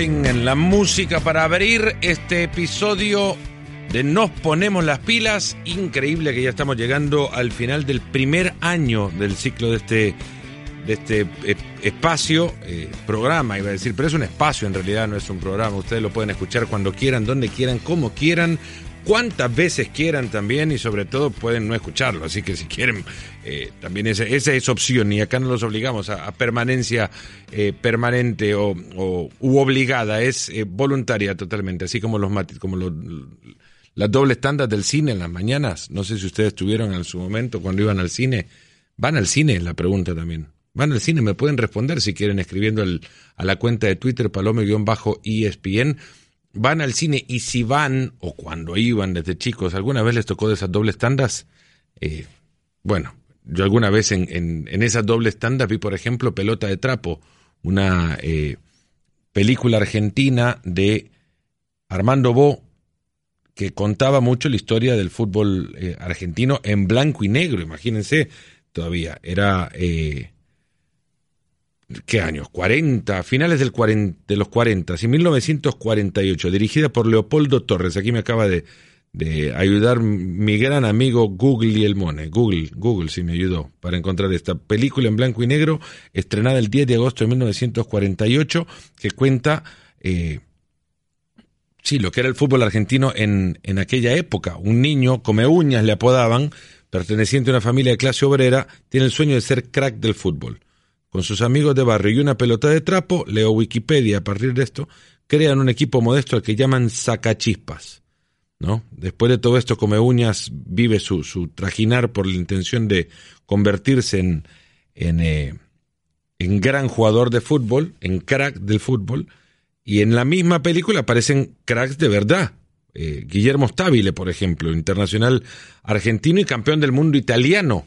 en la música para abrir este episodio de Nos ponemos las pilas. Increíble que ya estamos llegando al final del primer año del ciclo de este de este eh, espacio, eh, programa, iba a decir, pero es un espacio en realidad, no es un programa. Ustedes lo pueden escuchar cuando quieran, donde quieran, como quieran, cuantas veces quieran también y sobre todo pueden no escucharlo. Así que si quieren, eh, también esa, es opción y acá no los obligamos a, permanencia eh, permanente o, u obligada, es eh, voluntaria totalmente, así como los como los, las dobles tandas del cine en las mañanas. No sé si ustedes tuvieron en su momento cuando iban al cine. ¿Van al cine? La pregunta también. ¿Van al cine? Me pueden responder si quieren escribiendo a la cuenta de Twitter palome-espn van al cine y si van, o cuando iban desde chicos, ¿alguna vez les tocó de esas dobles tandas? Eh, bueno, yo alguna vez en, en, en, esas dobles tandas vi, por ejemplo, Pelota de Trapo, una eh, película argentina de Armando Bo, que contaba mucho la historia del fútbol eh, argentino en blanco y negro, imagínense, todavía. Era eh, ¿qué años? 40, finales del 40, de los 40, y 1948, dirigida por Leopoldo Torres. Aquí me acaba de, de ayudar mi gran amigo Google y el Mone. Google, Google sí me ayudó para encontrar esta película en blanco y negro, estrenada el 10 de agosto de 1948, que cuenta, eh, sí, lo que era el fútbol argentino en, en aquella época. Un niño, come uñas le apodaban, perteneciente a una familia de clase obrera, tiene el sueño de ser crack del fútbol con sus amigos de barrio y una pelota de trapo, leo Wikipedia a partir de esto, crean un equipo modesto al que llaman sacachispas. ¿no? Después de todo esto, Come Uñas vive su, su trajinar por la intención de convertirse en, en, eh, en gran jugador de fútbol, en crack del fútbol, y en la misma película aparecen cracks de verdad. Eh, Guillermo Stabile, por ejemplo, internacional argentino y campeón del mundo italiano.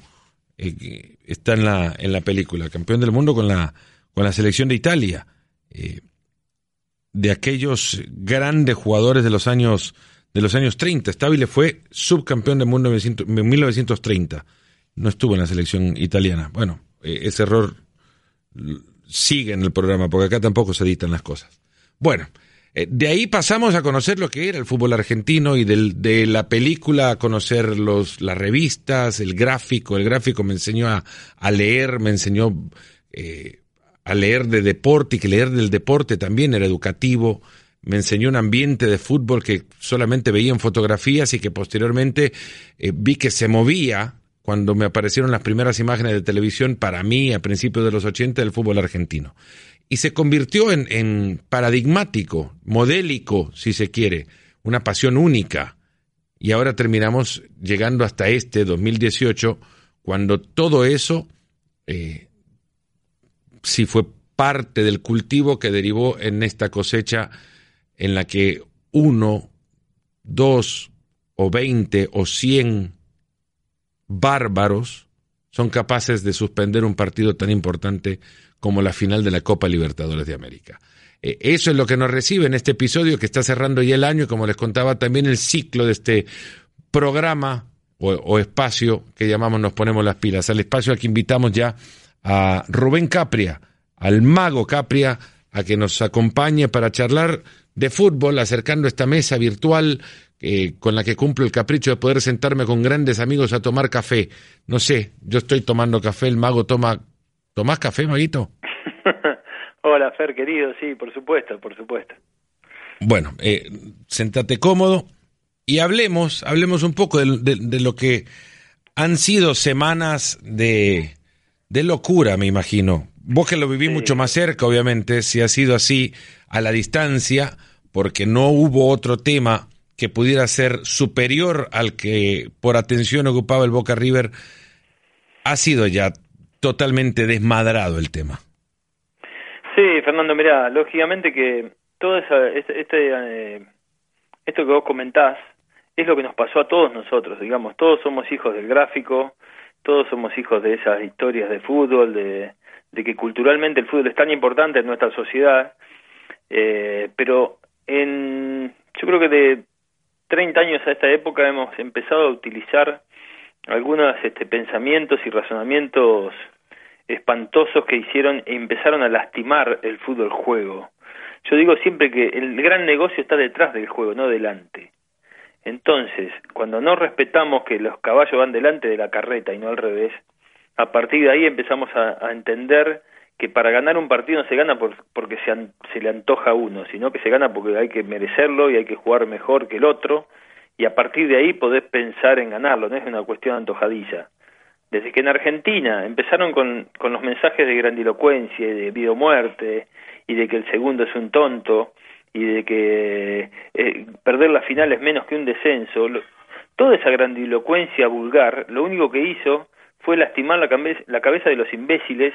Eh, está en la, en la película, campeón del mundo con la, con la selección de Italia, eh, de aquellos grandes jugadores de los años, de los años 30. Stabile fue subcampeón del mundo en 1930. No estuvo en la selección italiana. Bueno, eh, ese error sigue en el programa, porque acá tampoco se editan las cosas. Bueno, de ahí pasamos a conocer lo que era el fútbol argentino y de la película a conocer los, las revistas, el gráfico. El gráfico me enseñó a, a leer, me enseñó eh, a leer de deporte y que leer del deporte también era educativo. Me enseñó un ambiente de fútbol que solamente veía en fotografías y que posteriormente eh, vi que se movía cuando me aparecieron las primeras imágenes de televisión para mí a principios de los 80 del fútbol argentino y se convirtió en, paradigmático, modélico, si se quiere, una pasión única. Y ahora terminamos llegando hasta este 2018, cuando todo eso eh, sí fue parte del cultivo que derivó en esta cosecha en la que uno, dos o veinte o cien bárbaros son capaces de suspender un partido tan importante como la final de la Copa Libertadores de América. Eh, eso es lo que nos recibe en este episodio que está cerrando ya el año y como les contaba también el ciclo de este programa o, espacio que llamamos Nos Ponemos las Pilas, al espacio al que invitamos ya a Rubén Capria, al mago Capria, a que nos acompañe para charlar de fútbol, acercando esta mesa virtual eh, con la que cumplo el capricho de poder sentarme con grandes amigos a tomar café. No sé, yo estoy tomando café, el mago toma ¿Tomás café, Maguito? Hola, Fer, querido, sí, por supuesto, por supuesto. Bueno, eh, sentate cómodo y hablemos, hablemos un poco de, de, de lo que han sido semanas de, de, locura, me imagino. Vos que lo viví sí. mucho más cerca, obviamente, si ha sido así a la distancia, porque no hubo otro tema que pudiera ser superior al que por atención ocupaba el Boca River, ha sido ya totalmente desmadrado el tema. Sí, Fernando, mira, lógicamente que todo esa, este, este eh, esto que vos comentás es lo que nos pasó a todos nosotros, digamos, todos somos hijos del gráfico, todos somos hijos de esas historias de fútbol, de, de que culturalmente el fútbol es tan importante en nuestra sociedad, eh, pero en, yo creo que de 30 años a esta época hemos empezado a utilizar algunos este, pensamientos y razonamientos espantosos que hicieron e empezaron a lastimar el fútbol juego. yo digo siempre que el gran negocio está detrás del juego, no delante. Entonces, cuando no respetamos que los caballos van delante de la carreta y no al revés, a partir de ahí empezamos a, entender que para ganar un partido no se gana por, porque se, se le antoja a uno, sino que se gana porque hay que merecerlo y hay que jugar mejor que el otro, y a partir de ahí podés pensar en ganarlo, no es una cuestión antojadiza. Desde que en Argentina empezaron con, con los mensajes de grandilocuencia de vida o muerte, y de que el segundo es un tonto, y de que eh, perder la final es menos que un descenso, toda esa grandilocuencia vulgar, lo único que hizo fue lastimar la, la cabeza de los imbéciles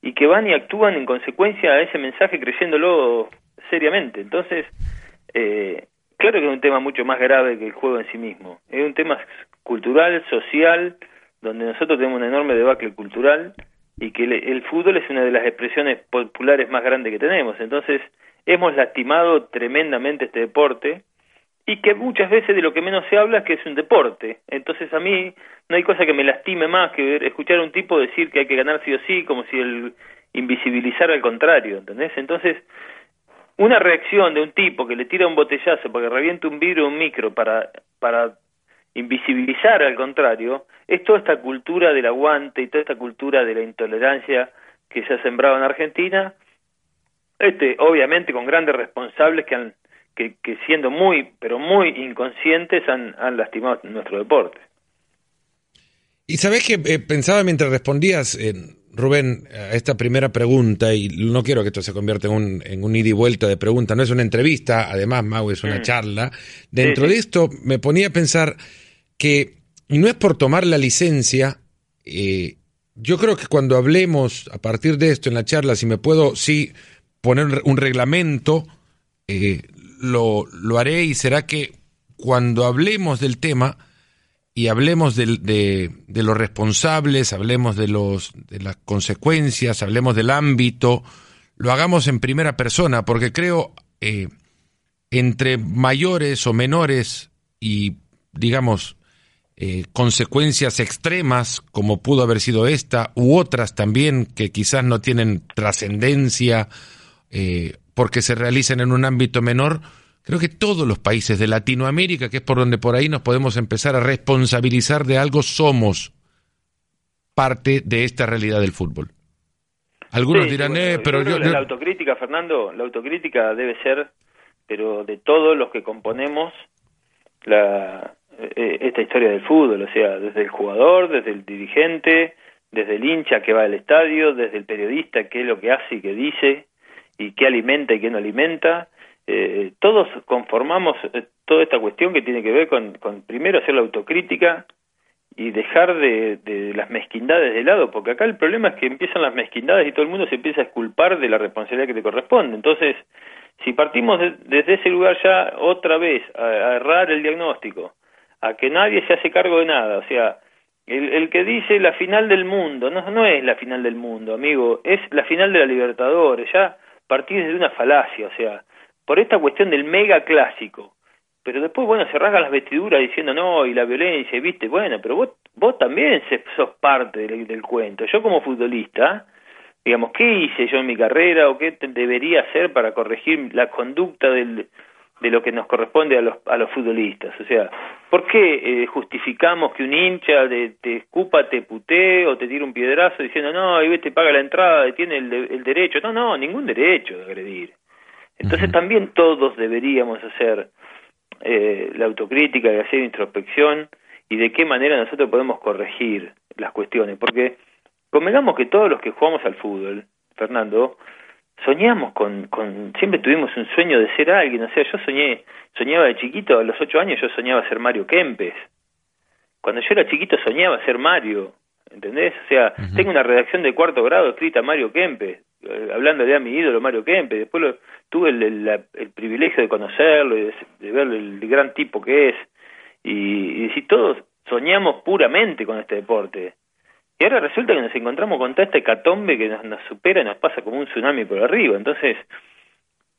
y que van y actúan en consecuencia a ese mensaje creyéndolo seriamente. Entonces, eh, claro que es un tema mucho más grave que el juego en sí mismo. Es un tema cultural, social, donde nosotros tenemos un enorme debacle cultural y que el, fútbol es una de las expresiones populares más grandes que tenemos. Entonces, hemos lastimado tremendamente este deporte y que muchas veces de lo que menos se habla es que es un deporte. Entonces, a mí no hay cosa que me lastime más que escuchar a un tipo decir que hay que ganar sí o sí, como si el invisibilizara al contrario, ¿entendés? Entonces, una reacción de un tipo que le tira un botellazo para que reviente un vidrio un micro para, para invisibilizar al contrario, es toda esta cultura del aguante y toda esta cultura de la intolerancia que se ha sembrado en Argentina, este, obviamente con grandes responsables que han que, siendo muy, pero muy inconscientes han, han lastimado nuestro deporte. Y sabes que eh, pensaba mientras respondías, eh, Rubén, a esta primera pregunta, y no quiero que esto se convierta en un, en un ida y vuelta de preguntas, no es una entrevista, además, Mau, es una mm. charla. Dentro de esto me ponía a pensar que, y no es por tomar la licencia, eh, yo creo que cuando hablemos a partir de esto en la charla, si me puedo, sí, poner un reglamento, eh, lo, lo haré y será que cuando hablemos del tema y hablemos de, de, los responsables, hablemos de, los, de las consecuencias, hablemos del ámbito, lo hagamos en primera persona, porque creo eh, entre mayores o menores y, digamos, eh, consecuencias extremas, como pudo haber sido esta, u otras también que quizás no tienen trascendencia eh, porque se realizan en un ámbito menor, creo que todos los países de Latinoamérica, que es por donde por ahí nos podemos empezar a responsabilizar de algo, somos parte de esta realidad del fútbol. Algunos dirán, eh, pero yo, La autocrítica, Fernando, la autocrítica debe ser, pero de todos los que componemos la, eh, esta historia del fútbol, o sea, desde el jugador, desde el dirigente, desde el hincha que va al estadio, desde el periodista, qué es lo que hace y qué dice, y qué alimenta y qué no alimenta. Eh, todos conformamos eh, toda esta cuestión que tiene que ver con, con primero hacer la autocrítica y dejar de, de, las mezquindades de lado, porque acá el problema es que empiezan las mezquindades y todo el mundo se empieza a esculpar de la responsabilidad que le corresponde. Entonces, si partimos desde ese lugar ya otra vez a errar el diagnóstico, a que nadie se hace cargo de nada. O sea, el, el que dice la final del mundo, no, no es la final del mundo, amigo, es la final de la Libertadores, ya partís desde una falacia, o sea, por esta cuestión del mega clásico. Pero después, bueno, se rasgan las vestiduras diciendo no, y la violencia, viste, bueno, pero vos, vos también sos parte del, del cuento. Yo como futbolista, digamos, ¿qué hice yo en mi carrera o qué debería hacer para corregir la conducta de lo que nos corresponde a los, a los futbolistas. O sea, ¿por qué eh, justificamos que un hincha de, te escupa, te putee o te tira un piedrazo diciendo, no, y te paga la entrada, tiene el, el derecho? No, no, ningún derecho de agredir. Entonces también todos deberíamos hacer eh, la autocrítica y hacer introspección y de qué manera nosotros podemos corregir las cuestiones. Porque convengamos que todos los que jugamos al fútbol, Fernando, soñamos con, con, siempre tuvimos un sueño de ser alguien, o sea, yo soñé, soñaba de chiquito, a los ocho años yo soñaba ser Mario Kempes. Cuando yo era chiquito soñaba ser Mario, ¿entendés? O sea, tengo una redacción de cuarto grado escrita Mario Kempes, hablando de a mi ídolo Mario Kempes, después lo, tuve el, el, privilegio de conocerlo y de, ver el, gran tipo que es, y, y si todos soñamos puramente con este deporte, y ahora resulta que nos encontramos con toda esta hecatombe que nos, supera y nos pasa como un tsunami por arriba. Entonces,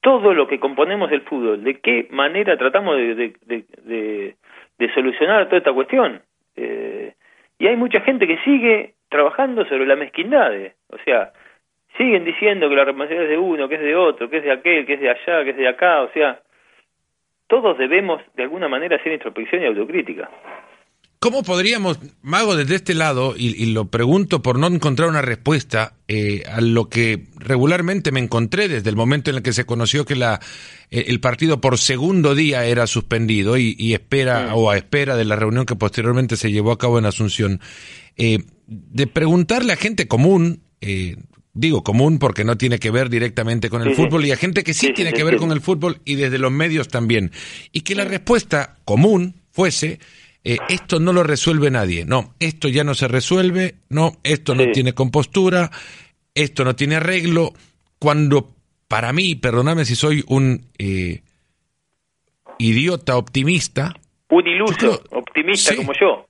todo lo que componemos del fútbol, ¿de qué manera tratamos de, de, solucionar toda esta cuestión? Eh, y hay mucha gente que sigue trabajando sobre la mezquindad. O sea, siguen diciendo que la responsabilidad es de uno, que es de otro, que es de aquel, que es de allá, que es de acá, o sea, todos debemos de alguna manera hacer introspección y autocrítica. ¿Cómo podríamos, Mago, desde este lado, y, lo pregunto por no encontrar una respuesta eh, a lo que regularmente me encontré desde el momento en el que se conoció que la, eh, el partido por segundo día era suspendido y, espera o a espera de la reunión que posteriormente se llevó a cabo en Asunción, eh, de preguntarle a gente común, digo común porque no tiene que ver directamente con el fútbol, y a gente que sí, tiene que ver con el fútbol y desde los medios también, y que la respuesta común fuese eh, esto no lo resuelve nadie. No, esto ya no se resuelve, no, esto no tiene compostura, esto no tiene arreglo. Cuando para mí, perdóname si soy un eh, idiota optimista. Un iluso optimista como yo.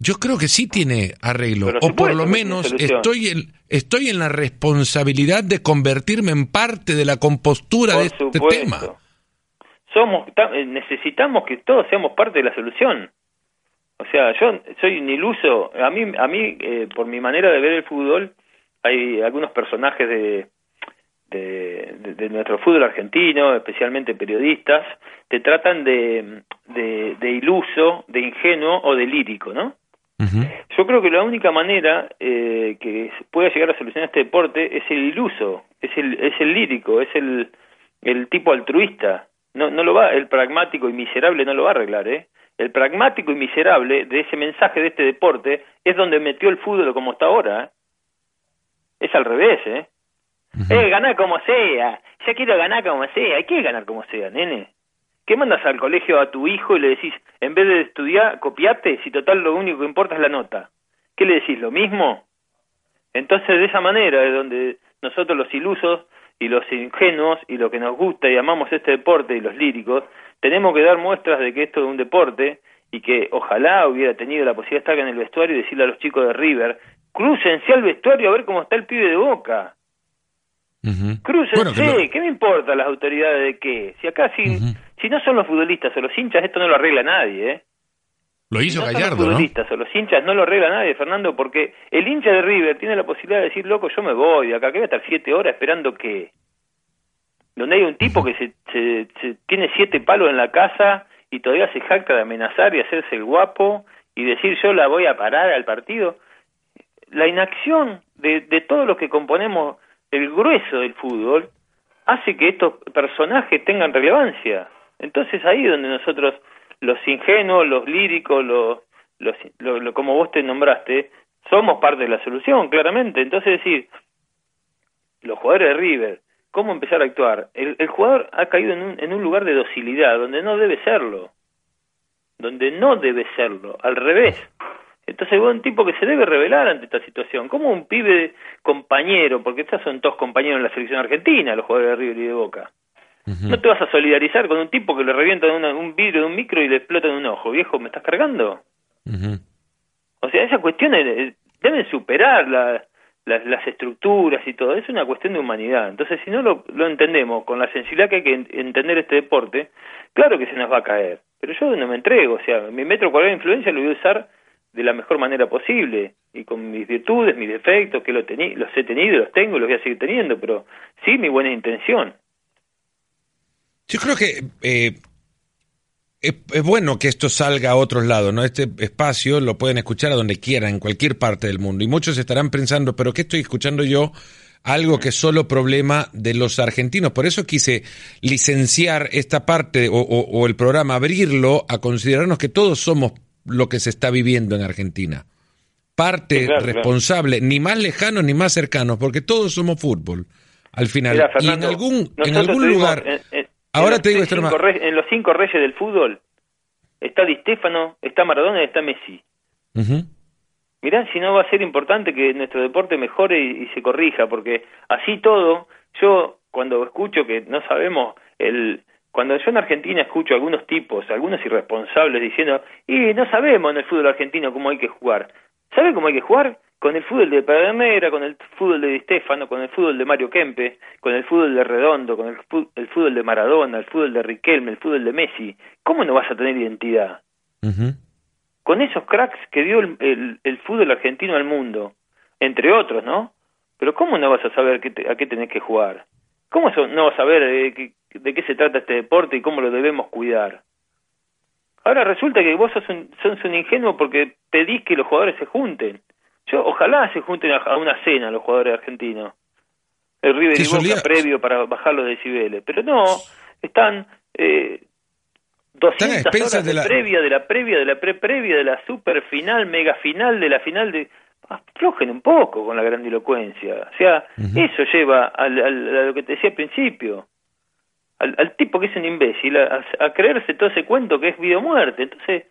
Yo creo que sí tiene arreglo, o por lo menos estoy en, estoy en la responsabilidad de convertirme en parte de la compostura de este tema. Somos, necesitamos que todos seamos parte de la solución. O sea, yo soy un iluso. A mí, a mí eh, por mi manera de ver el fútbol, hay algunos personajes de, de, nuestro fútbol argentino, especialmente periodistas, te tratan de, de, iluso, de ingenuo o de lírico, ¿no? Yo creo que la única manera eh, que pueda llegar a solucionar este deporte es el iluso, es el, es el lírico, es el, el tipo altruista. No, no lo va, el pragmático y miserable no lo va a arreglar, ¿eh? el pragmático y miserable de ese mensaje de este deporte es donde metió el fútbol como está ahora. ¿eh? Es al revés, ¿eh? Eh, ganar como sea. Ya quiero ganar como sea. Hay que ganar como sea, nene. ¿Qué mandas al colegio a tu hijo y le decís, en vez de estudiar, copiate, si total lo único que importa es la nota? ¿Qué le decís? ¿Lo mismo? Entonces, de esa manera es donde nosotros los ilusos y los ingenuos y lo que nos gusta y amamos este deporte y los líricos, tenemos que dar muestras de que esto es un deporte y que ojalá hubiera tenido la posibilidad de estar en el vestuario y decirle a los chicos de River, crúcense al vestuario a ver cómo está el pibe de Boca. Crúcense, ¿qué me importa las autoridades de qué? Si acá si, si no son los futbolistas o los hinchas, esto no lo arregla nadie, ¿eh? Lo hizo si no Gallardo, son los futbolistas o los hinchas no lo arregla nadie, Fernando, porque el hincha de River tiene la posibilidad de decir, loco, yo me voy de acá, que voy a estar siete horas esperando que donde hay un tipo que se, se, tiene siete palos en la casa y todavía se jacta de amenazar y hacerse el guapo y decir yo la voy a parar al partido. La inacción de, de todos los que componemos el grueso del fútbol hace que estos personajes tengan relevancia. Entonces ahí donde nosotros, los ingenuos, los líricos, los, los, lo, como vos te nombraste, somos parte de la solución, claramente. Entonces decir, los jugadores de River, cómo empezar a actuar. El, el jugador ha caído en un, en un lugar de docilidad donde no debe serlo, donde no debe serlo, al revés. Entonces es un tipo que se debe revelar ante esta situación, como un pibe compañero, porque estos son todos compañeros en la selección argentina, los jugadores de River y de Boca. No te vas a solidarizar con un tipo que le revienta un vidrio de un micro y le explota en un ojo. Viejo, ¿me estás cargando? O sea, esas cuestiones deben superar la, las, estructuras y todo, es una cuestión de humanidad. Entonces, si no lo, lo entendemos con la sensibilidad que hay que entender este deporte, claro que se nos va a caer. Pero yo no me entrego, o sea, mi metro cuadrado de influencia lo voy a usar de la mejor manera posible y con mis virtudes, mis defectos, que los he tenido, los tengo, los voy a seguir teniendo, pero sí mi buena intención. Yo creo que eh, es, bueno que esto salga a otros lados, ¿no? Este espacio lo pueden escuchar a donde quieran, en cualquier parte del mundo. Y muchos estarán pensando, ¿pero qué estoy escuchando yo? Algo que es solo problema de los argentinos. Por eso quise licenciar esta parte o, el programa, abrirlo a considerarnos que todos somos lo que se está viviendo en Argentina. Parte responsable, ni más lejanos ni más cercanos, porque todos somos fútbol al final. y en algún, en algún lugar. Ahora te digo esto En los cinco reyes del fútbol está Di Stefano, está Maradona y está Messi. Mirá si no va a ser importante que nuestro deporte mejore y, se corrija, porque así todo, yo cuando escucho que no sabemos el cuando yo en Argentina escucho a algunos tipos, algunos irresponsables diciendo, y no sabemos en el fútbol argentino cómo hay que jugar. ¿Sabe cómo hay que jugar? con el fútbol de Pedernera, con el fútbol de Di Stefano, con el fútbol de Mario Kempe, con el fútbol de Redondo, con el, fútbol de Maradona, el fútbol de Riquelme, el fútbol de Messi, ¿cómo no vas a tener identidad? Con esos cracks que dio el, el, fútbol argentino al mundo, entre otros, ¿no? Pero ¿cómo no vas a saber qué a qué tenés que jugar? ¿Cómo no vas a saber de, de qué se trata este deporte y cómo lo debemos cuidar? Ahora resulta que vos sos un, sos un ingenuo porque pedís que los jugadores se junten. Yo, ojalá se junten a, una cena los jugadores argentinos. El River y Boca previo para bajar los decibeles. Pero no, están eh, 200 horas de, la... previa, de la previa, de la pre-previa, de la super final, mega final, de la final de... Aflojen un poco con la grandilocuencia. O sea, eso lleva a lo que te decía al principio al, tipo que es un imbécil a, creerse todo ese cuento que es vida o muerte. Entonces,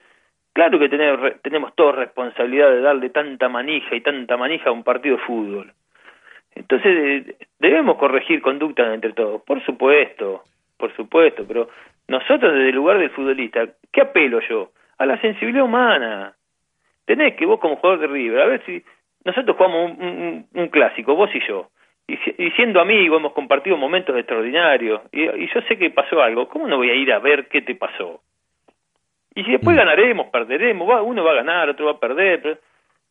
claro que tenemos, tenemos toda responsabilidad de darle tanta manija y tanta manija a un partido de fútbol. Entonces, debemos corregir conductas entre todos, por supuesto, por supuesto, pero nosotros desde el lugar del futbolista, ¿qué apelo yo? A la sensibilidad humana. Tenés que vos como jugador de River, a ver si nosotros jugamos un clásico, vos y yo, y, siendo amigos hemos compartido momentos extraordinarios y, yo sé que pasó algo, ¿cómo no voy a ir a ver qué te pasó? Y si después mm. ganaremos, perderemos, uno va a ganar, otro va a perder, pero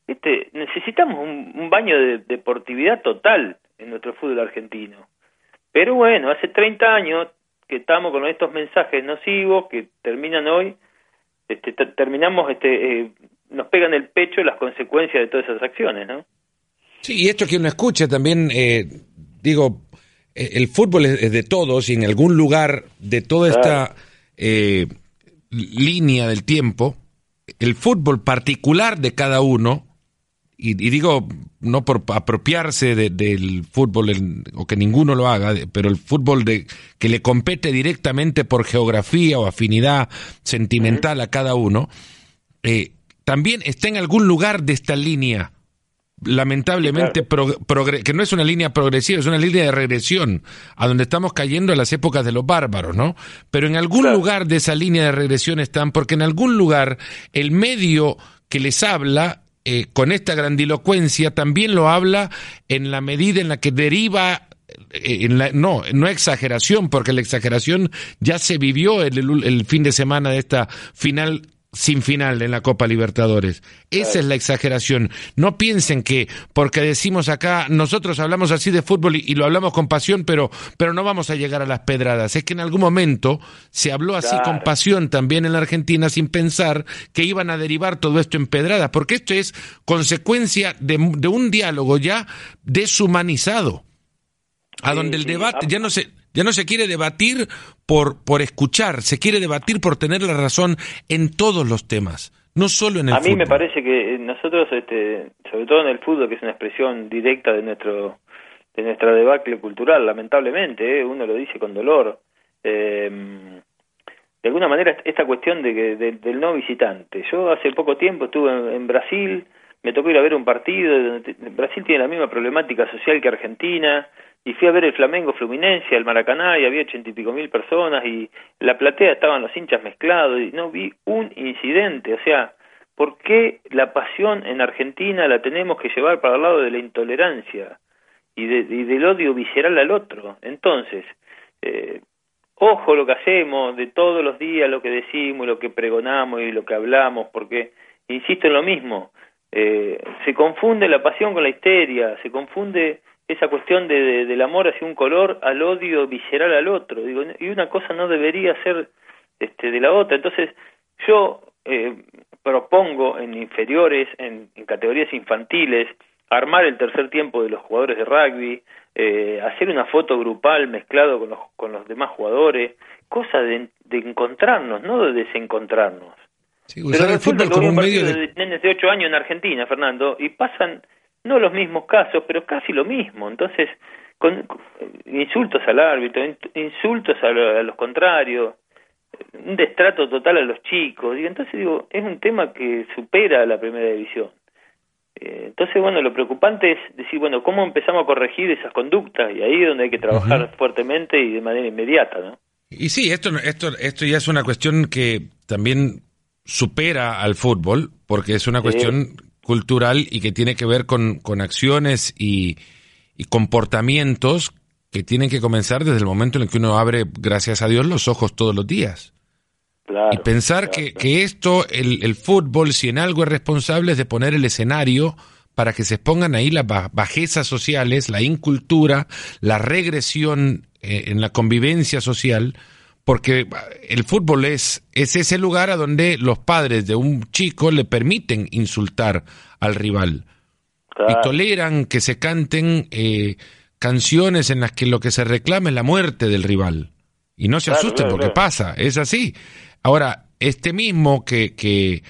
este, necesitamos un, baño de deportividad total en nuestro fútbol argentino. Pero bueno, hace 30 años que estamos con estos mensajes nocivos que terminan hoy, este, terminamos, este, eh, nos pegan el pecho las consecuencias de todas esas acciones, ¿no? Sí, y esto que uno escucha también, eh, digo, eh, el fútbol es, de todos y en algún lugar de toda esta eh, línea del tiempo, el fútbol particular de cada uno, y, digo no por apropiarse del fútbol o que ninguno lo haga, pero el fútbol de, que le compete directamente por geografía o afinidad sentimental a cada uno, también está en algún lugar de esta línea lamentablemente, que no es una línea progresiva, es una línea de regresión, a donde estamos cayendo en las épocas de los bárbaros, ¿no? Pero en algún lugar de esa línea de regresión están, porque en algún lugar el medio que les habla eh, con esta grandilocuencia también lo habla en la medida en la que deriva eh, en la, no, no exageración, porque la exageración ya se vivió el, el, fin de semana de esta final sin final en la Copa Libertadores. Esa es la exageración. No piensen que porque decimos acá, nosotros hablamos así de fútbol y, lo hablamos con pasión, pero, pero no vamos a llegar a las pedradas. Es que en algún momento se habló así con pasión también en la Argentina sin pensar que iban a derivar todo esto en pedradas, porque esto es consecuencia de, un diálogo ya deshumanizado, a donde el debate ya no se ya no se quiere debatir por, por escuchar, se quiere debatir por tener la razón en todos los temas, no solo en el fútbol. A mí me parece que nosotros, este, sobre todo en el fútbol, que es una expresión directa de nuestro de nuestra debacle cultural, lamentablemente, ¿eh? uno lo dice con dolor. Eh, de alguna manera, esta cuestión de, que del no visitante. Yo hace poco tiempo estuve en, Brasil, me tocó ir a ver un partido. Brasil tiene la misma problemática social que Argentina y fui a ver el Flamengo Fluminense, el Maracaná, y había ochenta y pico mil personas, y la platea estaban los hinchas mezclados, y no vi un incidente, o sea, ¿por qué la pasión en Argentina la tenemos que llevar para el lado de la intolerancia y, del odio visceral al otro? Entonces, eh, ojo lo que hacemos, de todos los días lo que decimos, lo que pregonamos y lo que hablamos, porque, insisto en lo mismo, eh, se confunde la pasión con la histeria, se confunde esa cuestión de, del amor hacia un color al odio visceral al otro. Digo y una cosa no debería ser este de la otra entonces yo eh, propongo en inferiores en, categorías infantiles armar el tercer tiempo de los jugadores de rugby eh, hacer una foto grupal mezclado con los con los demás jugadores cosa de, encontrarnos no de desencontrarnos. Sí, usar el fútbol como un medio de... de nenes de ocho años en Argentina Fernando y pasan no los mismos casos, pero casi lo mismo. Entonces, con, insultos al árbitro, insultos a, los contrarios, un destrato total a los chicos. Y entonces digo, es un tema que supera la primera división. Eh, entonces, bueno, lo preocupante es decir, bueno, ¿cómo empezamos a corregir esas conductas? Y ahí es donde hay que trabajar fuertemente y de manera inmediata, ¿no? Y sí, esto, esto, esto ya es una cuestión que también supera al fútbol, porque es una cuestión cultural y que tiene que ver con, con acciones y, comportamientos que tienen que comenzar desde el momento en el que uno abre, gracias a Dios, los ojos todos los días. y pensar que, que, esto, el, el, fútbol, si en algo es responsable, es de poner el escenario para que se expongan ahí las bajezas sociales, la incultura, la regresión eh, en la convivencia social, porque el fútbol es, es ese lugar a donde los padres de un chico le permiten insultar al rival y toleran que se canten eh, canciones en las que lo que se reclama es la muerte del rival. Y no se asusten porque pasa, es así. Ahora, este mismo que, que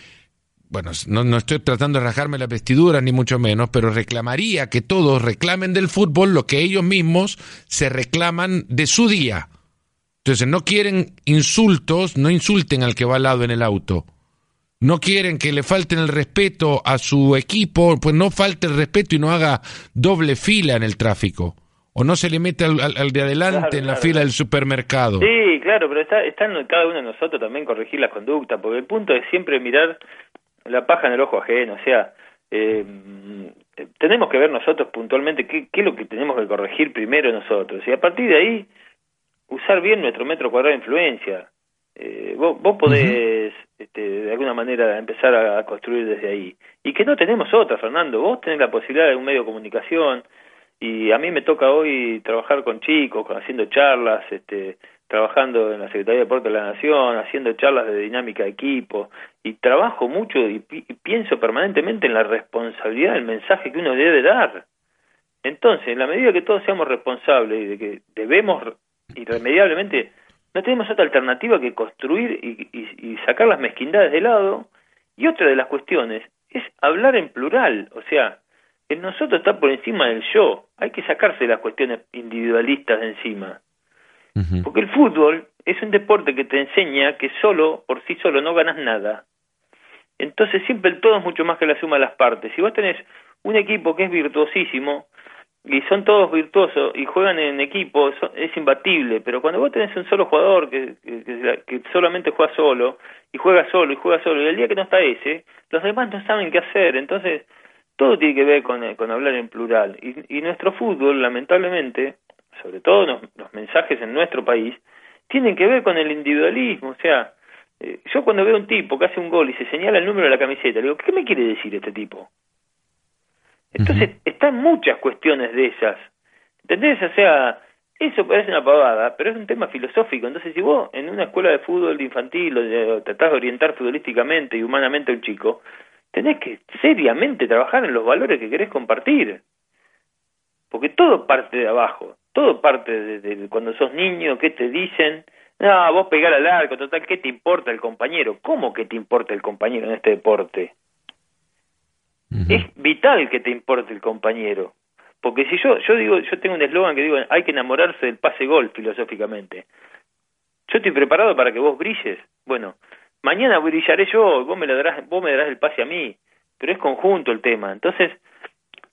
bueno, no, no, estoy tratando de rajarme la vestidura ni mucho menos, pero reclamaría que todos reclamen del fútbol lo que ellos mismos se reclaman de su día. Entonces, no quieren insultos, no insulten al que va al lado en el auto. No quieren que le falten el respeto a su equipo, pues no falte el respeto y no haga doble fila en el tráfico. O no se le mete al, de adelante en la fila del supermercado. Sí, claro, pero está, está en cada uno de nosotros también corregir la conducta, porque el punto es siempre mirar la paja en el ojo ajeno, o sea, eh, tenemos que ver nosotros puntualmente qué, qué es lo que tenemos que corregir primero nosotros, y a partir de ahí usar bien nuestro metro cuadrado de influencia. Eh, vos, vos podés este, de alguna manera empezar a, construir desde ahí. Y que no tenemos otra, Fernando. Vos tenés la posibilidad de un medio de comunicación y a mí me toca hoy trabajar con chicos, haciendo charlas, este, trabajando en la Secretaría de Deportes de la Nación, haciendo charlas de dinámica de equipo, y trabajo mucho y, pienso permanentemente en la responsabilidad del mensaje que uno debe dar. Entonces, en la medida que todos seamos responsables y de que debemos irremediablemente, no tenemos otra alternativa que construir y, y sacar las mezquindades de lado. Y otra de las cuestiones es hablar en plural, o sea, en nosotros está por encima del yo, hay que sacarse las cuestiones individualistas de encima porque el fútbol es un deporte que te enseña que solo, por sí solo, no ganas nada. Entonces siempre el todo es mucho más que la suma de las partes. Si vos tenés un equipo que es virtuosísimo, y son todos virtuosos y juegan en equipo, es imbatible, pero cuando vos tenés un solo jugador que, que, solamente juega solo, y juega solo, y juega solo, y el día que no está ese, los demás no saben qué hacer, entonces todo tiene que ver con, con hablar en plural. Y, y nuestro fútbol, lamentablemente, sobre todo los, mensajes en nuestro país, tienen que ver con el individualismo. O sea, eh, yo cuando veo un tipo que hace un gol y se señala el número de la camiseta, digo, ¿qué me quiere decir este tipo? Entonces, están muchas cuestiones de esas. ¿Entendés? O sea, eso parece una pavada, pero es un tema filosófico. Entonces, si vos en una escuela de fútbol infantil o tratás de orientar futbolísticamente y humanamente a un chico, tenés que seriamente trabajar en los valores que querés compartir. Porque todo parte de abajo todo parte de, cuando sos niño, qué te dicen, no, vos pegar al arco, total, ¿qué te importa el compañero? ¿Cómo que te importa el compañero en este deporte? Es vital que te importe el compañero. Porque si yo, yo digo, yo tengo un eslogan que digo, hay que enamorarse del pase gol filosóficamente. Yo estoy preparado para que vos brilles. Bueno, mañana brillaré yo, vos me, darás, vos me darás el pase a mí, pero es conjunto el tema. Entonces,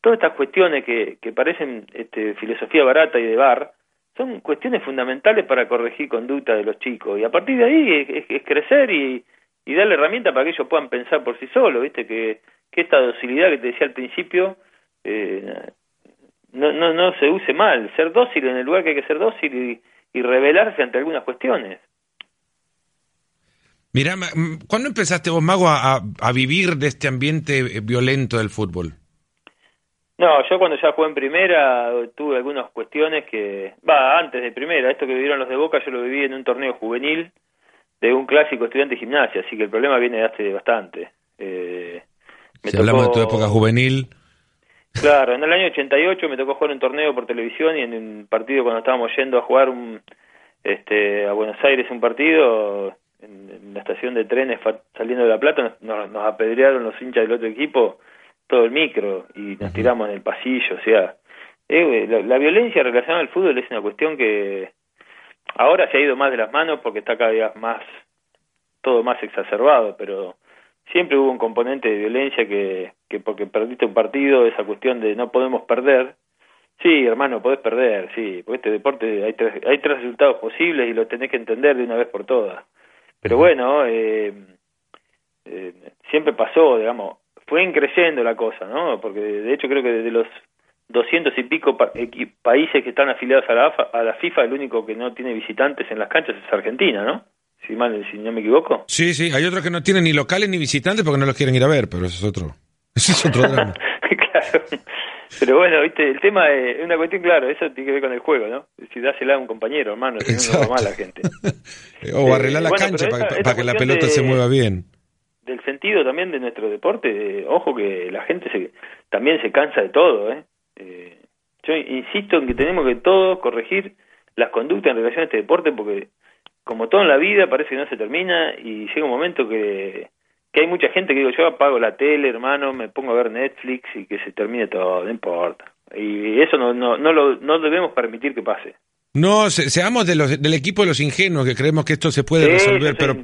todas estas cuestiones que, que parecen este, filosofía barata y de bar, son cuestiones fundamentales para corregir conducta de los chicos. Y a partir de ahí es, crecer y, y, darle herramientas para que ellos puedan pensar por sí solos, ¿viste? Que, que esta docilidad que te decía al principio eh, no, no, no se use mal. Ser dócil en el lugar que hay que ser dócil y, y rebelarse ante algunas cuestiones. Mira, ¿cuándo empezaste vos, Mago, a, a vivir de este ambiente eh, violento del fútbol? No, yo cuando ya jugué en primera tuve algunas cuestiones que, va, antes de primera, esto que vivieron los de Boca yo lo viví en un torneo juvenil de un clásico estudiante de gimnasia, así que el problema viene de hace bastante. Eh, si hablamos de tu época juvenil. Claro, en el año 88 me tocó jugar un torneo por televisión y en un partido cuando estábamos yendo a jugar un, este, a Buenos Aires un partido, en, la estación de trenes saliendo de La Plata nos, nos apedrearon los hinchas del otro equipo todo el micro y nos tiramos en el pasillo, o sea, eh, la, violencia relacionada al fútbol es una cuestión que ahora se ha ido más de las manos porque está cada día más, todo más exacerbado, pero siempre hubo un componente de violencia que, que porque perdiste un partido, esa cuestión de no podemos perder, sí, hermano, podés perder, sí, porque este deporte hay tres, hay tres resultados posibles y lo tenés que entender de una vez por todas. Pero bueno, eh, eh, siempre pasó, digamos, fue creciendo la cosa, ¿no? Porque de hecho creo que de los doscientos y pico países que están afiliados a la, a la FIFA, el único que no tiene visitantes en las canchas es Argentina, ¿no? Si, mal, si no me equivoco. Sí, sí, hay otros que no tienen ni locales ni visitantes porque no los quieren ir a ver, pero eso es otro. Ese es otro drama. claro. Pero bueno, viste, el tema es una cuestión, claro, eso tiene que ver con el juego, ¿no? Si dásela a un compañero, hermano, si no, no la gente. o arreglar la cancha para, que la pelota se mueva bien. Del sentido también de nuestro deporte, ojo que la gente se, también se cansa de todo, ¿eh? ¿eh? Yo insisto en que tenemos que todos corregir las conductas en relación a este deporte porque como todo en la vida parece que no se termina y llega un momento que que hay mucha gente que digo, yo apago la tele, hermano, me pongo a ver Netflix y que se termine todo, no importa. Y eso no, no, no, lo, no debemos permitir que pase. No, seamos de los, del equipo de los ingenuos que creemos que esto se puede resolver, pero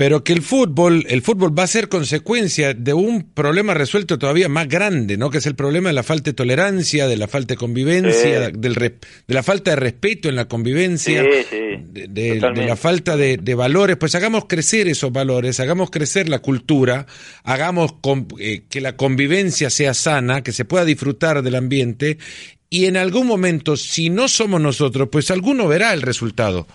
pero que el fútbol, el fútbol va a ser consecuencia de un problema resuelto todavía más grande, ¿no? Que es el problema de la falta de tolerancia, de la falta de convivencia, del de la falta de respeto en la convivencia, de, la falta de, valores. Pues hagamos crecer esos valores, hagamos crecer la cultura, hagamos eh, que la convivencia sea sana, que se pueda disfrutar del ambiente y en algún momento, si no somos nosotros, pues alguno verá el resultado.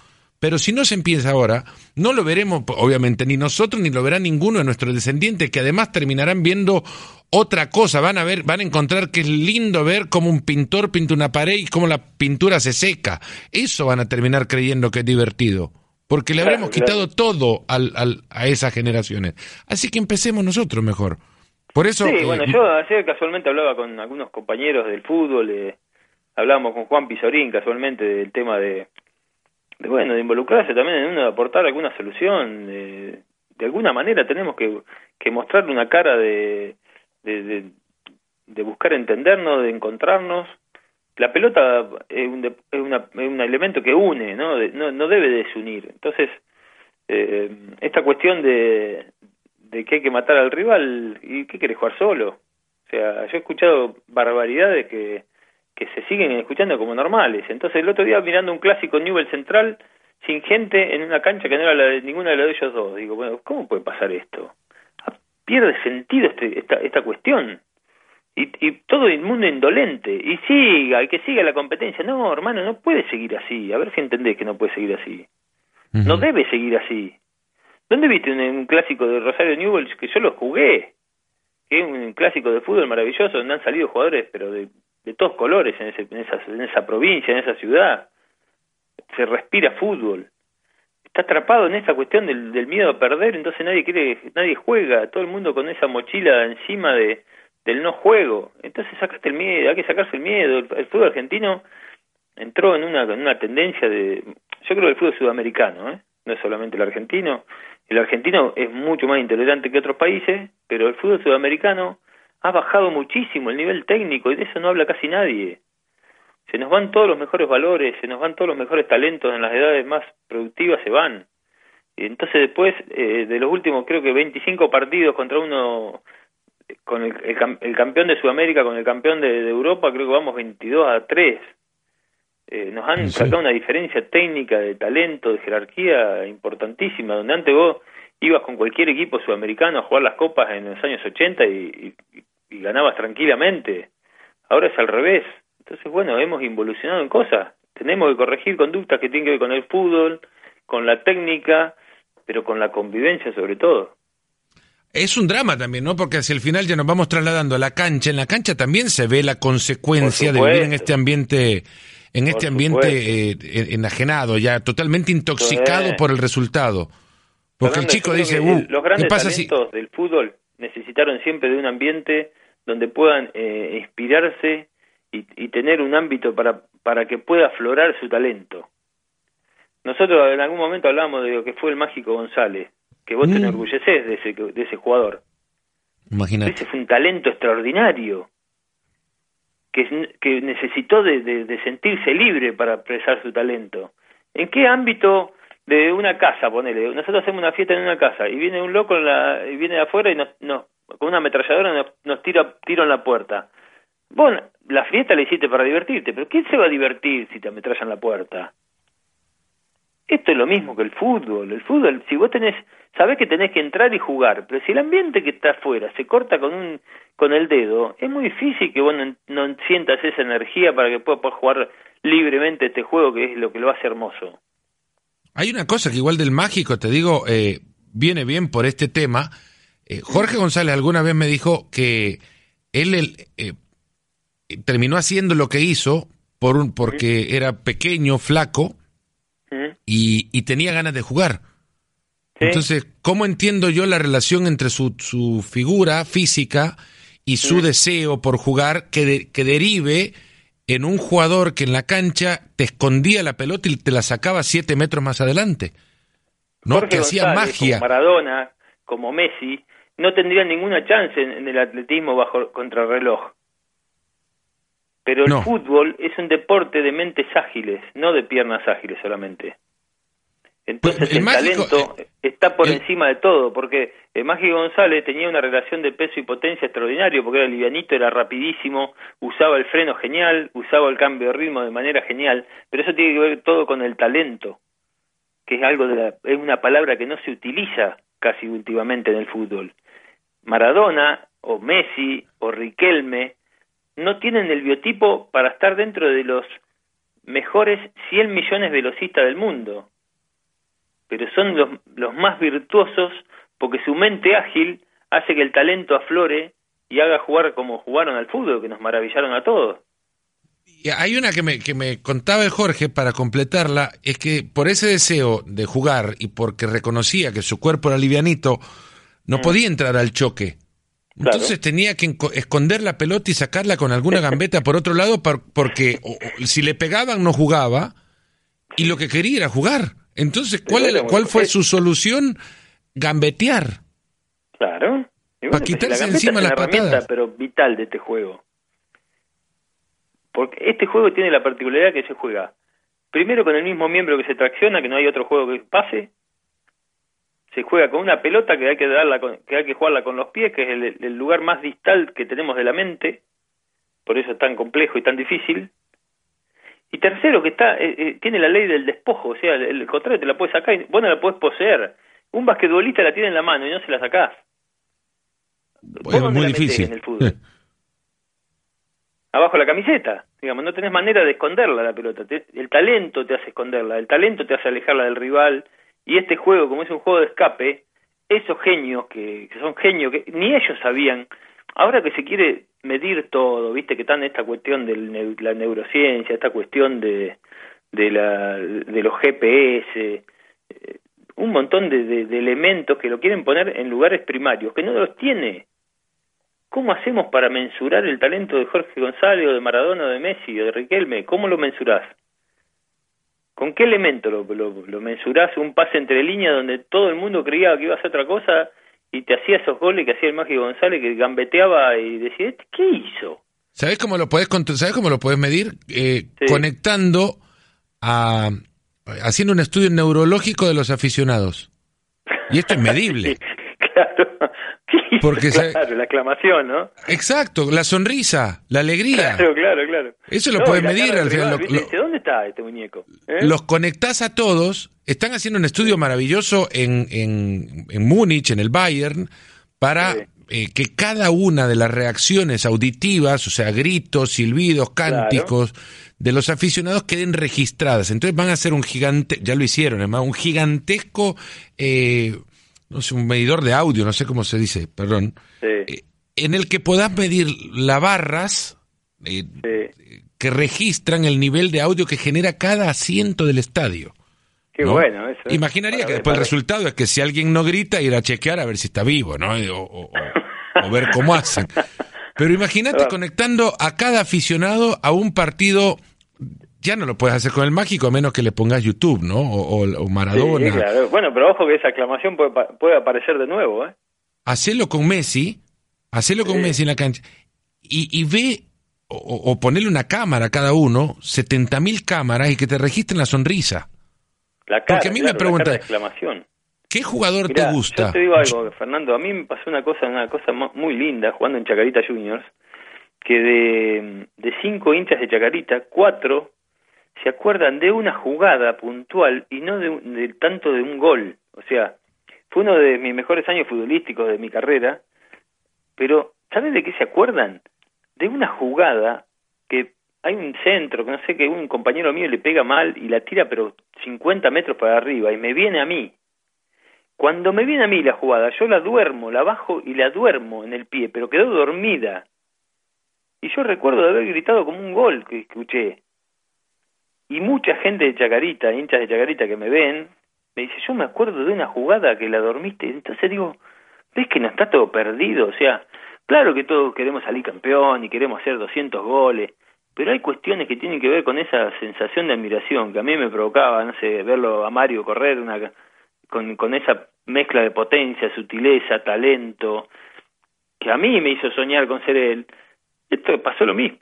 Pero si no se empieza ahora, no lo veremos, obviamente, ni nosotros ni lo verá ninguno de nuestros descendientes, que además terminarán viendo otra cosa. Van a ver, van a encontrar que es lindo ver cómo un pintor pinta una pared y cómo la pintura se seca. Eso van a terminar creyendo que es divertido. Porque le habremos quitado todo al, al, a esas generaciones. Así que empecemos nosotros mejor. Por eso. Sí, bueno, yo ayer casualmente hablaba con algunos compañeros del fútbol, eh, hablábamos con Juan Pizorín casualmente del tema de, de bueno, de involucrarse también en uno, de aportar alguna solución. de alguna manera tenemos que, que mostrarle una cara de, de, de, buscar entendernos, de encontrarnos. La pelota es un, es, una, es un elemento que une, ¿no? no, no debe desunir. Entonces, eh, esta cuestión de, de que hay que matar al rival, ¿y qué querés jugar solo? O sea, yo he escuchado barbaridades que, que se siguen escuchando como normales. Entonces el otro día mirando un clásico Newell Central sin gente en una cancha que no era la de ninguna de los de ellos dos, digo, bueno, ¿cómo puede pasar esto? Ah, pierde sentido este, esta, esta cuestión. Y, y todo el mundo indolente. Y siga, y que siga la competencia. No, hermano, no puede seguir así. A ver si entendés que no puede seguir así. No debe seguir así. ¿Dónde viste un, clásico de Rosario Newell's que yo lo jugué? Que es un clásico de fútbol maravilloso donde han salido jugadores, pero de de todos colores en, ese, en, esa, en esa provincia, en esa ciudad. Se respira fútbol. Está atrapado en esa cuestión del, del miedo a perder, entonces nadie quiere, nadie juega, todo el mundo con esa mochila encima de del no juego. Entonces sacaste el miedo, hay que sacarse el miedo. El, fútbol argentino entró en una, en una tendencia de, yo creo que el fútbol sudamericano, ¿eh? no es solamente el argentino. El argentino es mucho más intolerante que otros países, pero el fútbol sudamericano ha bajado muchísimo el nivel técnico y de eso no habla casi nadie. Se nos van todos los mejores valores, se nos van todos los mejores talentos en las edades más productivas, se van. Y entonces después eh, de los últimos creo que 25 partidos contra uno, con el, el, campeón de Sudamérica, con el campeón de, Europa, creo que vamos 22 a 3. Eh, nos han sacado una diferencia técnica, de talento, de jerarquía importantísima, donde antes vos ibas con cualquier equipo sudamericano a jugar las copas en los años 80 y, y ganabas tranquilamente. Ahora es al revés. Entonces, bueno, hemos involucionado en cosas. Tenemos que corregir conductas que tienen que ver con el fútbol, con la técnica, pero con la convivencia sobre todo. Es un drama también, ¿no? Porque hacia el final ya nos vamos trasladando a la cancha. En la cancha también se ve la consecuencia de vivir en este ambiente, en este ambiente eh, enajenado, ya totalmente intoxicado por el resultado. Porque el chico dice, uh, los grandes ¿qué pasa talentos del fútbol necesitaron siempre de un ambiente donde puedan eh, inspirarse y, tener un ámbito para, para que pueda aflorar su talento. Nosotros en algún momento hablamos de lo que fue el mágico González, que vos te mm. enorgulleces de ese, de ese jugador. Imagínate. Ese fue un talento extraordinario, que, que necesitó de, de, sentirse libre para expresar su talento. ¿En qué ámbito de una casa, ponele? Nosotros hacemos una fiesta en una casa y viene un loco en la, y viene de afuera y nos, nos con una ametralladora nos, tira tiro en la puerta. Bueno, la fiesta la hiciste para divertirte, pero ¿quién se va a divertir si te ametrallan la puerta? Esto es lo mismo que el fútbol. El fútbol, si vos tenés, sabés que tenés que entrar y jugar, pero si el ambiente que está afuera se corta con un con el dedo, es muy difícil que vos no, sientas esa energía para que puedas jugar libremente este juego que es lo que lo hace hermoso. Hay una cosa que igual del mágico, te digo, eh, viene bien por este tema, eh, Jorge González alguna vez me dijo que él eh, terminó haciendo lo que hizo por un, porque era pequeño, flaco y, y, tenía ganas de jugar. Entonces, ¿cómo entiendo yo la relación entre su, su figura física y su deseo por jugar que, que derive en un jugador que en la cancha te escondía la pelota y te la sacaba siete metros más adelante? ¿No? que hacía magia. Como Maradona, como Messi, no tendrían ninguna chance en, el atletismo bajo contrarreloj. Pero el fútbol es un deporte de mentes ágiles, no de piernas ágiles solamente. Entonces el, talento eh, está por encima de todo, porque el Mágico González tenía una relación de peso y potencia extraordinario, porque era livianito, era rapidísimo, usaba el freno genial, usaba el cambio de ritmo de manera genial, pero eso tiene que ver todo con el talento, que es algo de la, es una palabra que no se utiliza casi últimamente en el fútbol. Maradona o Messi o Riquelme no tienen el biotipo para estar dentro de los mejores 100 millones de velocistas del mundo, pero son los, los más virtuosos porque su mente ágil hace que el talento aflore y haga jugar como jugaron al fútbol, que nos maravillaron a todos. Y hay una que me, que me contaba el Jorge para completarla, es que por ese deseo de jugar y porque reconocía que su cuerpo era livianito, no mm. podía entrar al choque. Entonces tenía que esconder la pelota y sacarla con alguna gambeta por otro lado porque si le pegaban no jugaba y lo que quería era jugar. Entonces, ¿cuál, ¿cuál fue su solución? Gambetear. Claro. para quitarse encima las patadas. Pero vital de este juego. Porque este juego tiene la particularidad que se juega primero con el mismo miembro que se tracciona, que no hay otro juego que pase, se juega con una pelota que hay que darla que hay que jugarla con los pies, que es el, lugar más distal que tenemos de la mente, por eso es tan complejo y tan difícil. Y tercero, que está eh, eh, tiene la ley del despojo, o sea, el, contrario te la puedes sacar, y vos no la puedes poseer. Un basquetbolista la tiene en la mano y no se la sacás. Es muy difícil. En el fútbol? Abajo la camiseta, digamos, no tenés manera de esconderla la pelota. el talento te hace esconderla, el talento te hace alejarla del rival, y este juego, como es un juego de escape, esos genios que, son genios que ni ellos sabían, ahora que se quiere medir todo, viste que en esta cuestión de la neurociencia, esta cuestión de, de, la, de los GPS, eh, un montón de, de, elementos que lo quieren poner en lugares primarios, que no los tiene. ¿Cómo hacemos para mensurar el talento de Jorge González o de Maradona o de Messi o de Riquelme? ¿Cómo lo mensurás? ¿Con qué elemento lo, lo, mensurás? Un pase entre líneas donde todo el mundo creía que iba a hacer otra cosa y te hacía esos goles que hacía el Mágico González que gambeteaba y decía, ¿Este ¿qué hizo? ¿Sabes cómo lo puedes ¿sabes cómo lo puedes medir? Eh, conectando a haciendo un estudio neurológico de los aficionados. Y esto es medible. claro. Porque claro, la aclamación, ¿no? Exacto, la sonrisa, la alegría. Claro, claro, claro. Eso lo puedes medir al final. ¿Dónde está este muñeco? ¿Eh? Los conectás a todos. Están haciendo un estudio maravilloso en, en, en Múnich, en el Bayern, para eh, que cada una de las reacciones auditivas, o sea, gritos, silbidos, cánticos, de los aficionados queden registradas. Entonces van a ser un gigante, ya lo hicieron, además, un gigantesco... Eh, no sé, un medidor de audio, no sé cómo se dice, perdón, eh, en el que puedas medir las barras eh, que registran el nivel de audio que genera cada asiento del estadio. Qué bueno eso. Imaginaría que después el resultado es que si alguien no grita, ir a chequear a ver si está vivo, ¿no? O, o ver cómo hacen. Pero imagínate conectando a cada aficionado a un partido ya no lo puedes hacer con el mágico a menos que le pongas YouTube, ¿no? O, Maradona. claro. Bueno, pero ojo que esa aclamación puede, puede aparecer de nuevo, ¿eh? Hacelo con Messi, hacelo con Messi en la cancha y, y ve o, ponerle una cámara a cada uno, 70.000 cámaras y que te registren la sonrisa. La cara, Porque a mí me pregunta, exclamación. ¿qué jugador te gusta? Yo te digo algo, Fernando, a mí me pasó una cosa, una cosa muy linda jugando en Chacarita Juniors, que de, de cinco hinchas de Chacarita, cuatro se acuerdan de una jugada puntual y no de, tanto de un gol. O sea, fue uno de mis mejores años futbolísticos de mi carrera, pero ¿sabes de qué se acuerdan? De una jugada que hay un centro, que no sé, que un compañero mío le pega mal y la tira pero 50 metros para arriba y me viene a mí. Cuando me viene a mí la jugada, yo la duermo, la bajo y la duermo en el pie, pero quedó dormida. Y yo recuerdo de haber gritado como un gol que escuché. Y mucha gente de Chacarita, hinchas de Chacarita que me ven, me dice, yo me acuerdo de una jugada que la dormiste. Entonces digo, ¿ves que no está todo perdido? O sea, claro que todos queremos salir campeón y queremos hacer 200 goles, pero hay cuestiones que tienen que ver con esa sensación de admiración que a mí me provocaba, no sé, verlo a Mario correr una, con, con esa mezcla de potencia, sutileza, talento, que a mí me hizo soñar con ser él. Esto pasó lo mismo.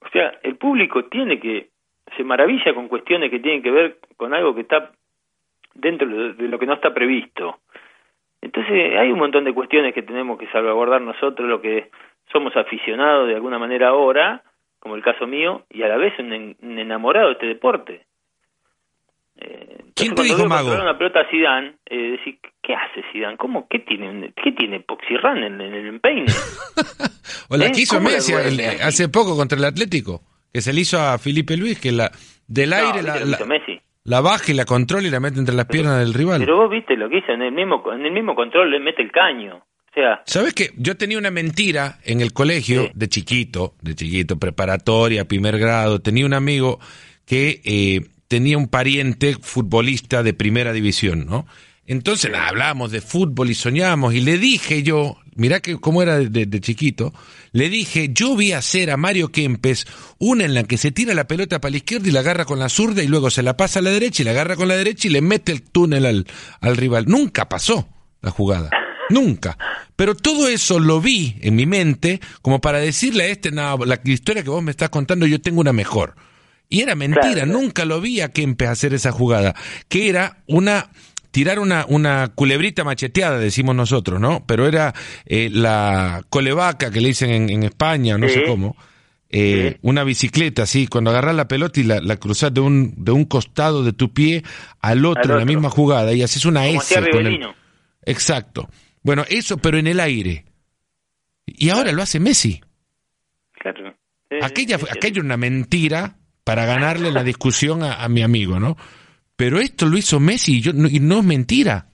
O sea, el público tiene que, se maravilla con cuestiones que tienen que ver con algo que está dentro de lo que no está previsto. Entonces hay un montón de cuestiones que tenemos que salvaguardar nosotros, lo que somos aficionados de alguna manera ahora, como el caso mío, y a la vez un, enamorado de este deporte. Eh, ¿Quién te dijo Mago? una pelota a Zidane, eh, decir, ¿qué hace Zidane? ¿Cómo? ¿Qué tiene, qué tiene Poxirran en, el empeine? o la ¿Eh? que hizo Messi hace poco contra el Atlético, que se le hizo a Felipe Luis, que la del aire la, la, baja y la controla y la mete entre las piernas del rival. Pero vos viste lo que hizo, en el mismo, en el mismo control le mete el caño. ¿Sabes qué? Yo tenía una mentira en el colegio de chiquito, de chiquito, preparatoria, primer grado. Tenía un amigo que eh, tenía un pariente futbolista de primera división, ¿no? Entonces hablábamos de fútbol y soñábamos y le dije yo, mirá que cómo era de, chiquito, le dije, yo vi hacer a Mario Kempes una en la que se tira la pelota para la izquierda y la agarra con la zurda y luego se la pasa a la derecha y la agarra con la derecha y le mete el túnel al, al rival. Nunca pasó la jugada. Nunca. Pero todo eso lo vi en mi mente como para decirle a este, no, la historia que vos me estás contando, yo tengo una mejor. Y era mentira, nunca lo vi a Kempes hacer esa jugada, que era una tirar una, una culebrita macheteada, decimos nosotros, ¿no? Pero era eh, la colevaca que le dicen en, España, no sé cómo. Eh, una bicicleta, así, cuando agarras la pelota y la, la cruzas de un, de un costado de tu pie al otro, en la misma jugada y haces una S. Con el... Exacto. Bueno, eso, pero en el aire. Y ahora lo hace Messi. Claro. aquella, aquella una mentira para ganarle la discusión a, mi amigo, ¿no? Pero esto lo hizo Messi y, yo, no, y no es mentira.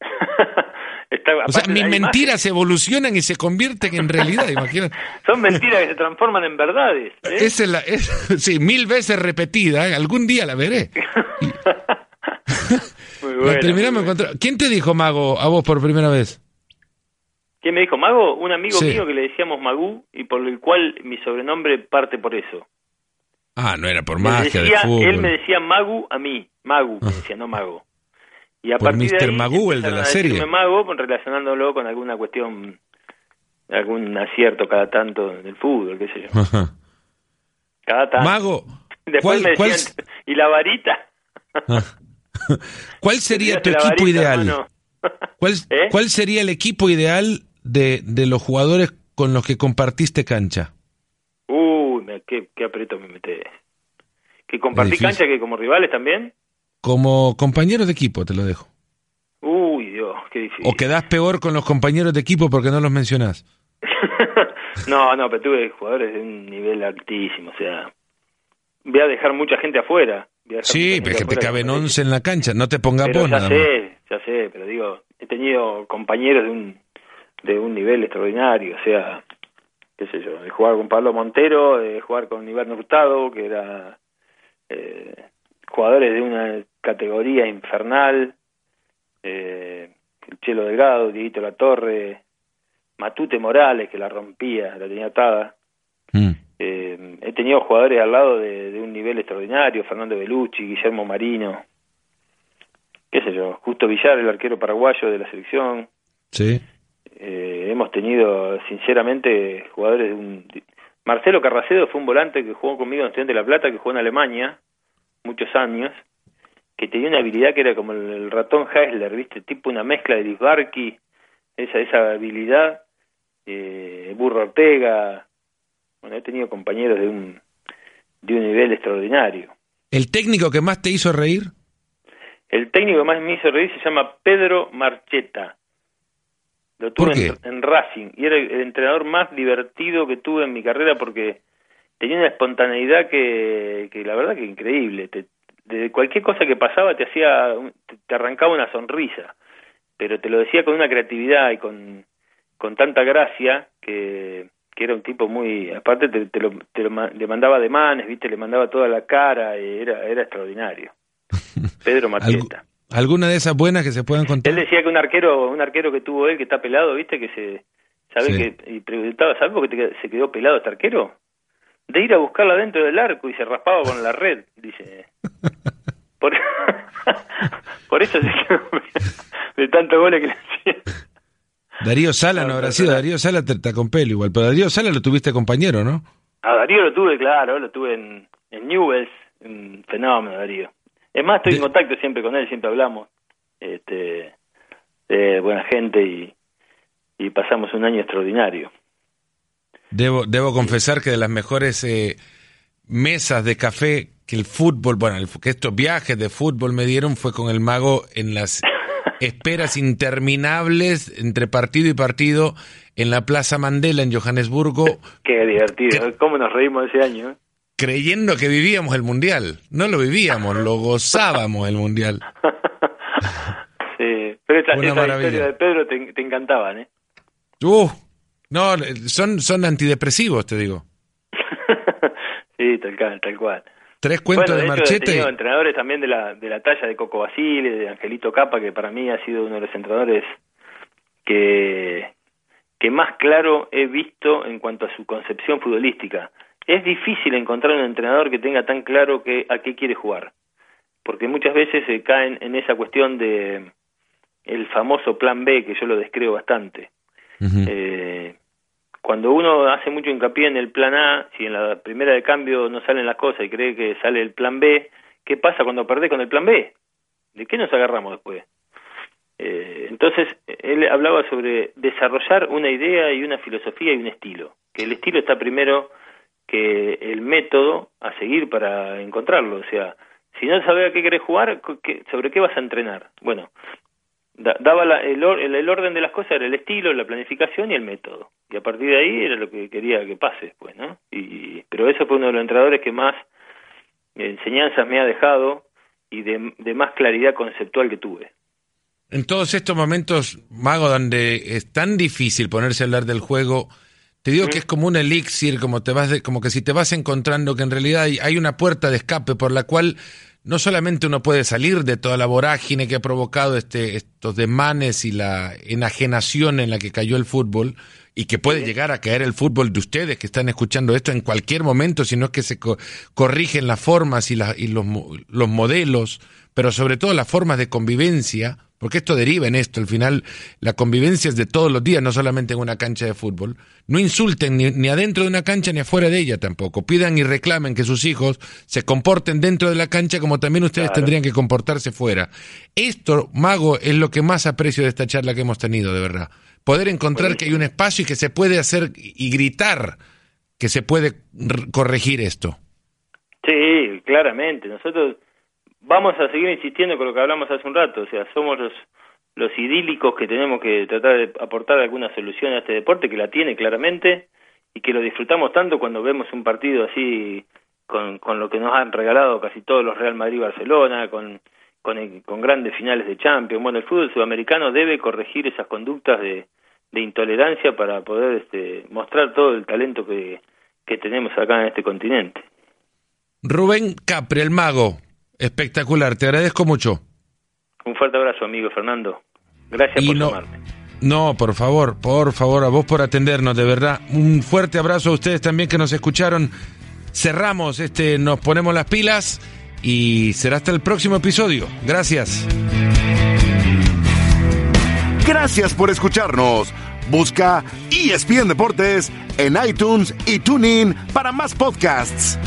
o sea, mis mentiras evolucionan y se convierten en realidad, imagínate. Son mentiras que se transforman en verdades. ¿eh? es la, sí, mil veces repetida, ¿eh? algún día la veré. la primera me encontró. ¿Quién te dijo, Mago, a vos por primera vez? ¿Quién me dijo Mago? Un amigo mío que le decíamos Magú y por el cual mi sobrenombre parte por eso. Ah, no era por magia de fútbol. Él me decía Magu a mí, Magu, me ah. decía, no Mago. Y a por partir Mr. Magoo, el de la serie. Mago, relacionándolo con alguna cuestión, algún acierto cada tanto del fútbol, qué sé yo. Cada tanto. Mago, Después me decían, ¿y la varita? Ah. ¿Cuál sería tu equipo ideal? ¿Cuál, ¿Eh? ¿Cuál sería el equipo ideal de, de los jugadores con los que compartiste cancha? Uy, qué, qué aprieto me metes. ¿Que compartí cancha que como rivales también? Como compañeros de equipo, te lo dejo. Uy, Dios, qué difícil. ¿O quedás peor con los compañeros de equipo porque no los mencionás? no, no, pero tuve jugadores de un nivel altísimo, o sea, voy a dejar mucha gente afuera. Sí, pero es que te caben 11 en la cancha, no te pongas vos ya sé, ya sé, pero digo, he tenido compañeros de un de un nivel extraordinario, o sea, qué sé yo, de jugar con Pablo Montero, de jugar con Iván Hurtado, que era eh, jugadores de una categoría infernal, eh, el Chelo Delgado, Dieguito La Torre, Matute Morales, que la rompía, la tenía atada. Mm. Eh, he tenido jugadores al lado de, de, un nivel extraordinario, Fernando Belucci, Guillermo Marino, qué sé yo, Justo Villar, el arquero paraguayo de la selección. Sí. Eh, hemos tenido, sinceramente, jugadores de un... Marcelo Carracedo fue un volante que jugó conmigo en Estudiante de La Plata, que jugó en Alemania muchos años, que tenía una habilidad que era como el, ratón Heisler, ¿viste? Tipo una mezcla de Disbarki, esa, esa habilidad, eh, Burro Ortega. Bueno, he tenido compañeros de un, de un nivel extraordinario. ¿El técnico que más te hizo reír? El técnico que más me hizo reír se llama Pedro Marcheta. Lo tuve en, Racing y era el entrenador más divertido que tuve en mi carrera porque tenía una espontaneidad que, que la verdad que increíble. de cualquier cosa que pasaba te hacía, te, arrancaba una sonrisa, pero te lo decía con una creatividad y con, con tanta gracia que, que era un tipo muy, aparte te, te lo, te lo le mandaba de manes, viste, le mandaba toda la cara, era, era extraordinario. Pedro Marqueta. ¿Alguna de esas buenas que se puedan contar? Él decía que un arquero, un arquero que tuvo él que está pelado, viste, que se, sabe que, y preguntaba, ¿sabes por qué se quedó pelado este arquero? De ir a buscarla dentro del arco y se raspaba con la red, dice. Por, por eso se quedó de tantos goles que le hacía. Darío Sala no, habrá sido, Darío Sala te, te pelo igual, pero Darío Sala lo tuviste compañero, ¿no? A Darío lo tuve, claro, lo tuve en, en Newells, un fenómeno Darío. Es más, estoy en contacto siempre con él, siempre hablamos. Este, buena gente y, y pasamos un año extraordinario. Debo, debo confesar que de las mejores eh, mesas de café que el fútbol, bueno, que estos viajes de fútbol me dieron fue con el mago en las esperas interminables entre partido y partido en la Plaza Mandela en Johannesburgo. Qué divertido, cómo nos reímos ese año. Creyendo que vivíamos el Mundial. No lo vivíamos, lo gozábamos el Mundial. sí, pero esta, historia de Pedro te, te encantaban, ¿eh? Uh, no, son, son antidepresivos, te digo. sí, tal cual, tal cual. Tres cuentos de, Marchete. He entrenadores también de la, de la talla de Coco Basile, de Angelito Capa, que para mí ha sido uno de los entrenadores que, que más claro he visto en cuanto a su concepción futbolística. Es difícil encontrar un entrenador que tenga tan claro que, a qué quiere jugar, porque muchas veces se caen en esa cuestión de el famoso plan B, que yo lo descreo bastante. eh, cuando uno hace mucho hincapié en el plan A, si en la primera de cambio no salen las cosas y cree que sale el plan B, ¿qué pasa cuando perdés con el plan B? ¿De qué nos agarramos después? Eh, entonces, él hablaba sobre desarrollar una idea y una filosofía y un estilo, que el estilo está primero que el método a seguir para encontrarlo, o sea, si no sabes a qué querés jugar, ¿sobre qué vas a entrenar? Bueno, daba el, el, orden de las cosas era el estilo, la planificación y el método. Y a partir de ahí era lo que quería que pase, pues, ¿no? Y, pero eso fue uno de los entrenadores que más enseñanzas me ha dejado y de, más claridad conceptual que tuve. En todos estos momentos, Mago, donde es tan difícil ponerse a hablar del juego, te digo que es como un elixir, como, te vas como que si te vas encontrando que en realidad hay, hay una puerta de escape por la cual no solamente uno puede salir de toda la vorágine que ha provocado este, estos demanes y la enajenación en la que cayó el fútbol, y que puede llegar a caer el fútbol de ustedes que están escuchando esto en cualquier momento, si no es que se corrigen las formas y, y los, los modelos, pero sobre todo las formas de convivencia, porque esto deriva en esto, al final la convivencia es de todos los días, no solamente en una cancha de fútbol. No insulten ni, ni, adentro de una cancha ni afuera de ella tampoco. Pidan y reclamen que sus hijos se comporten dentro de la cancha como también ustedes tendrían que comportarse fuera. Esto, Mago, es lo que más aprecio de esta charla que hemos tenido, de verdad. Poder encontrar que hay un espacio y que se puede hacer y gritar que se puede corregir esto. Sí, claramente. Nosotros vamos a seguir insistiendo con lo que hablamos hace un rato, o sea, somos los, los idílicos que tenemos que tratar de aportar alguna solución a este deporte, que la tiene claramente y que lo disfrutamos tanto cuando vemos un partido así con, con lo que nos han regalado casi todos los Real Madrid-Barcelona, con, con, con grandes finales de Champions. Bueno, el fútbol sudamericano debe corregir esas conductas de, de intolerancia para poder este, mostrar todo el talento que, que tenemos acá en este continente. Rubén Capri, el mago, Espectacular, te agradezco mucho. Un fuerte abrazo, amigo Fernando. Gracias por no, llamarme. No, por favor, por favor, a vos por atendernos, de verdad. Un fuerte abrazo a ustedes también que nos escucharon. Cerramos este, nos ponemos las pilas y será hasta el próximo episodio. Gracias. Gracias por escucharnos. Busca ESPN Deportes en iTunes y TuneIn para más podcasts.